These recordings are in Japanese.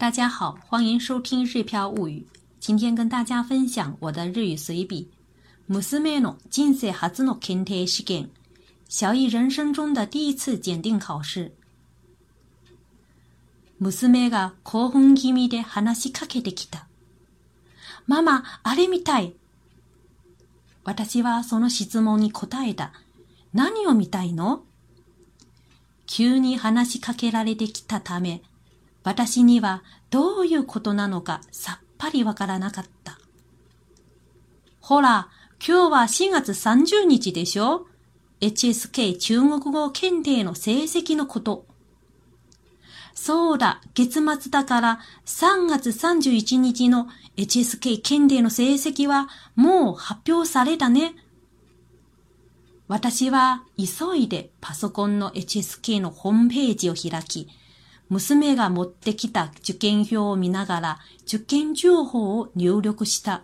大家好，欢迎收听《日飘物语》。今天跟大家分享我的日语随笔。娘の人生初の検定試験。小易人生中的第一次检定考试。娘が興奮気味で話しかけてきた。ママ、あれみたい。私はその質問に答えた。何を見たいの急に話しかけられてきたため、 私にはどういうことなのかさっぱりわからなかった。ほら、今日は4月30日でしょ ?HSK 中国語検定の成績のこと。そうだ、月末だから3月31日の HSK 検定の成績はもう発表されたね。私は急いでパソコンの HSK のホームページを開き、娘が持ってきた受験票を見ながら受験情報を入力した。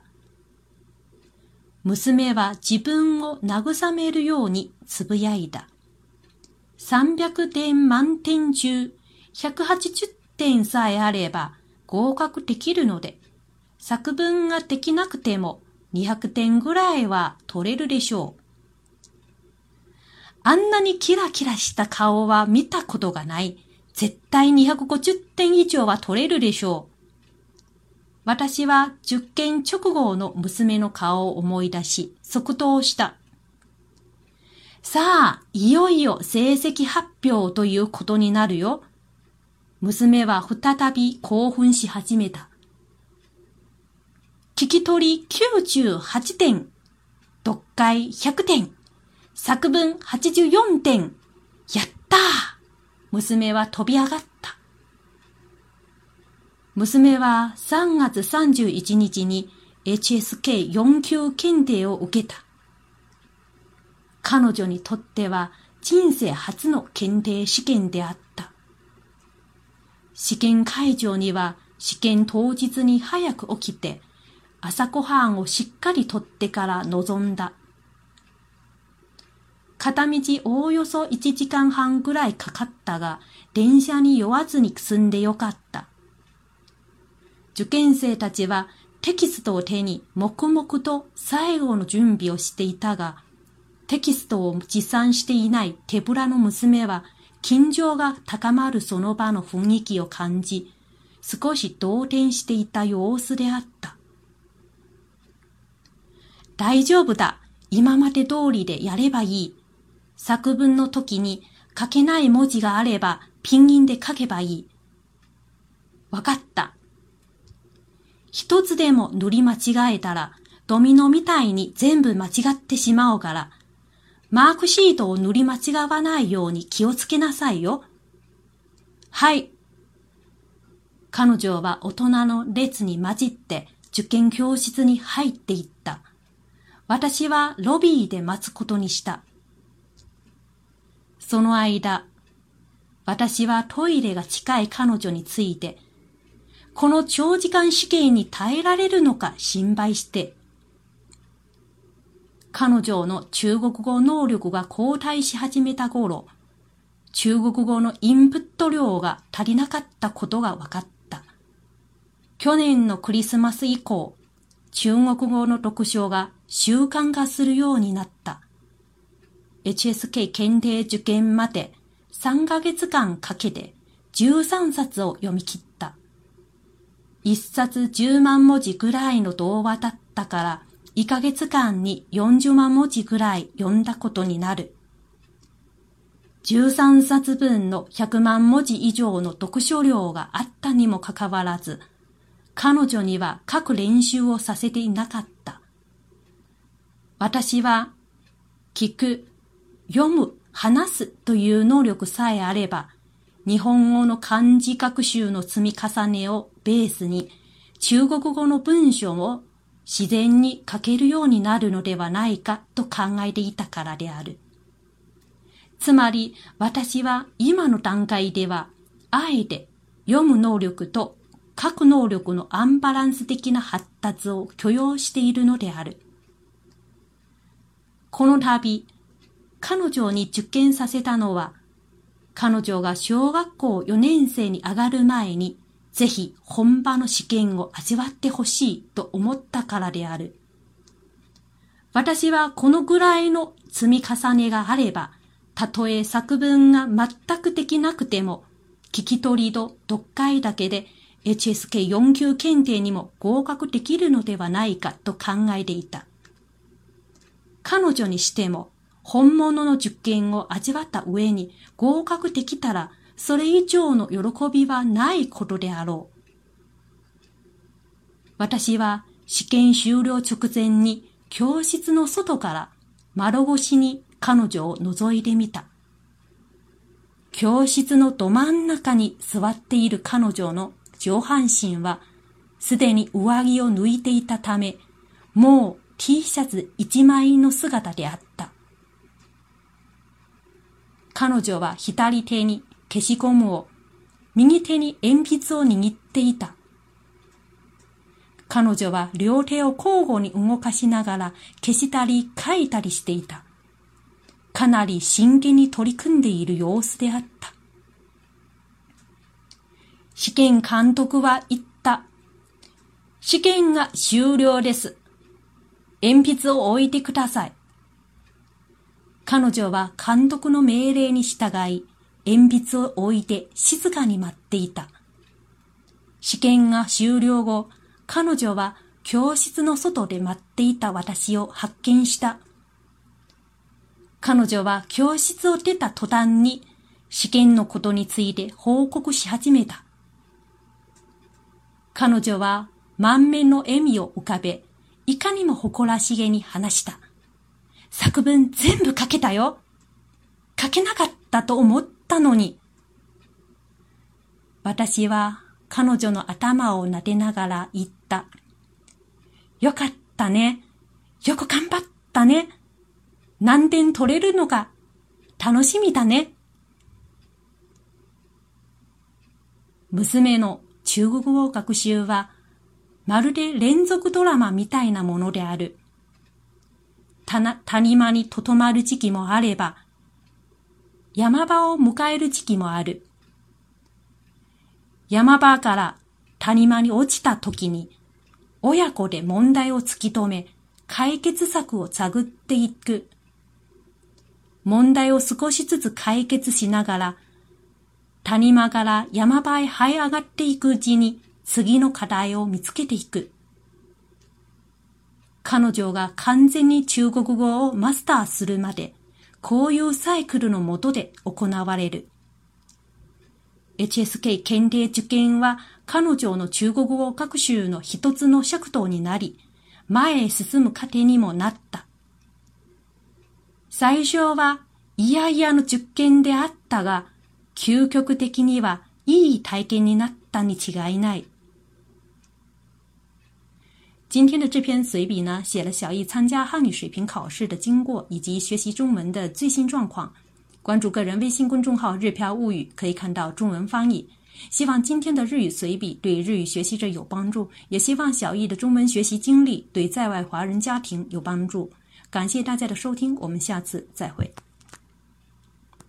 娘は自分を慰めるようにつぶやいた。300点満点中180点さえあれば合格できるので、作文ができなくても200点ぐらいは取れるでしょう。あんなにキラキラした顔は見たことがない。絶対250点以上は取れるでしょう。私は受験直後の娘の顔を思い出し、即答した。さあ、いよいよ成績発表ということになるよ。娘は再び興奮し始めた。聞き取り98点、読解100点、作文84点、やったー娘は飛び上がった。娘は3月31日に HSK4 級検定を受けた。彼女にとっては人生初の検定試験であった。試験会場には試験当日に早く起きて朝ごはんをしっかりとってから臨んだ。片道おおよそ1時間半ぐらいかかったが、電車に酔わずに済んでよかった。受験生たちはテキストを手に黙々と最後の準備をしていたが、テキストを持参していない手ぶらの娘は、緊張が高まるその場の雰囲気を感じ、少し動転していた様子であった。大丈夫だ。今まで通りでやればいい。作文の時に書けない文字があればピンギンで書けばいい。わかった。一つでも塗り間違えたらドミノみたいに全部間違ってしまうから、マークシートを塗り間違わないように気をつけなさいよ。はい。彼女は大人の列に混じって受験教室に入っていった。私はロビーで待つことにした。その間、私はトイレが近い彼女について、この長時間試験に耐えられるのか心配して、彼女の中国語能力が後退し始めた頃、中国語のインプット量が足りなかったことが分かった。去年のクリスマス以降、中国語の読書が習慣化するようになった。HSK 検定受験まで3ヶ月間かけて13冊を読み切った。1冊10万文字ぐらいの童話だったから1ヶ月間に40万文字ぐらい読んだことになる。13冊分の100万文字以上の読書量があったにもかかわらず、彼女には書く練習をさせていなかった。私は、聞く、読む、話すという能力さえあれば、日本語の漢字学習の積み重ねをベースに、中国語の文章を自然に書けるようになるのではないかと考えていたからである。つまり私は今の段階では、あえて読む能力と書く能力のアンバランス的な発達を許容しているのである。この度、彼女に受験させたのは、彼女が小学校4年生に上がる前にぜひ本場の試験を味わってほしいと思ったからである。私はこのぐらいの積み重ねがあれば、たとえ作文が全くできなくても、聞き取りと読解だけで HSK4 級検定にも合格できるのではないかと考えていた。彼女にしても、本物の受験を味わった上に合格できたら、それ以上の喜びはないことであろう。私は試験終了直前に教室の外から窓越しに彼女を覗いてみた。教室のど真ん中に座っている彼女の上半身はすでに上着を抜いていたため、もう T シャツ一枚の姿であった。彼女は左手に消しゴムを、右手に鉛筆を握っていた。彼女は両手を交互に動かしながら消したり書いたりしていた。かなり真剣に取り組んでいる様子であった。試験監督は言った。試験が終了です。鉛筆を置いてください。彼女は監督の命令に従い、鉛筆を置いて静かに待っていた。試験が終了後、彼女は教室の外で待っていた私を発見した。彼女は教室を出た途端に試験のことについて報告し始めた。彼女は満面の笑みを浮かべ、いかにも誇らしげに話した。作文全部書けたよ。書けなかったと思ったのに。私は彼女の頭を撫でながら言った。よかったね。よく頑張ったね。何点取れるのか楽しみだね。娘の中国語学習はまるで連続ドラマみたいなものである。谷間にとどまる時期もあれば、山場を迎える時期もある。山場から谷間に落ちた時に、親子で問題を突き止め、解決策を探っていく。問題を少しずつ解決しながら、谷間から山場へ這い上がっていくうちに、次の課題を見つけていく。彼女が完全に中国語をマスターするまで、こういうサイクルのもとで行われる。HSK 検定受験は彼女の中国語学習の一つの尺度になり、前へ進む過程にもなった。最初は嫌々の受験であったが、究極的にはいい体験になったに違いない。今天的这篇随笔呢，写了小易参加汉语水平考试的经过以及学习中文的最新状况。关注个人微信公众号“日漂物语”，可以看到中文翻译。希望今天的日语随笔对日语学习者有帮助，也希望小易的中文学习经历对在外华人家庭有帮助。感谢大家的收听，我们下次再会。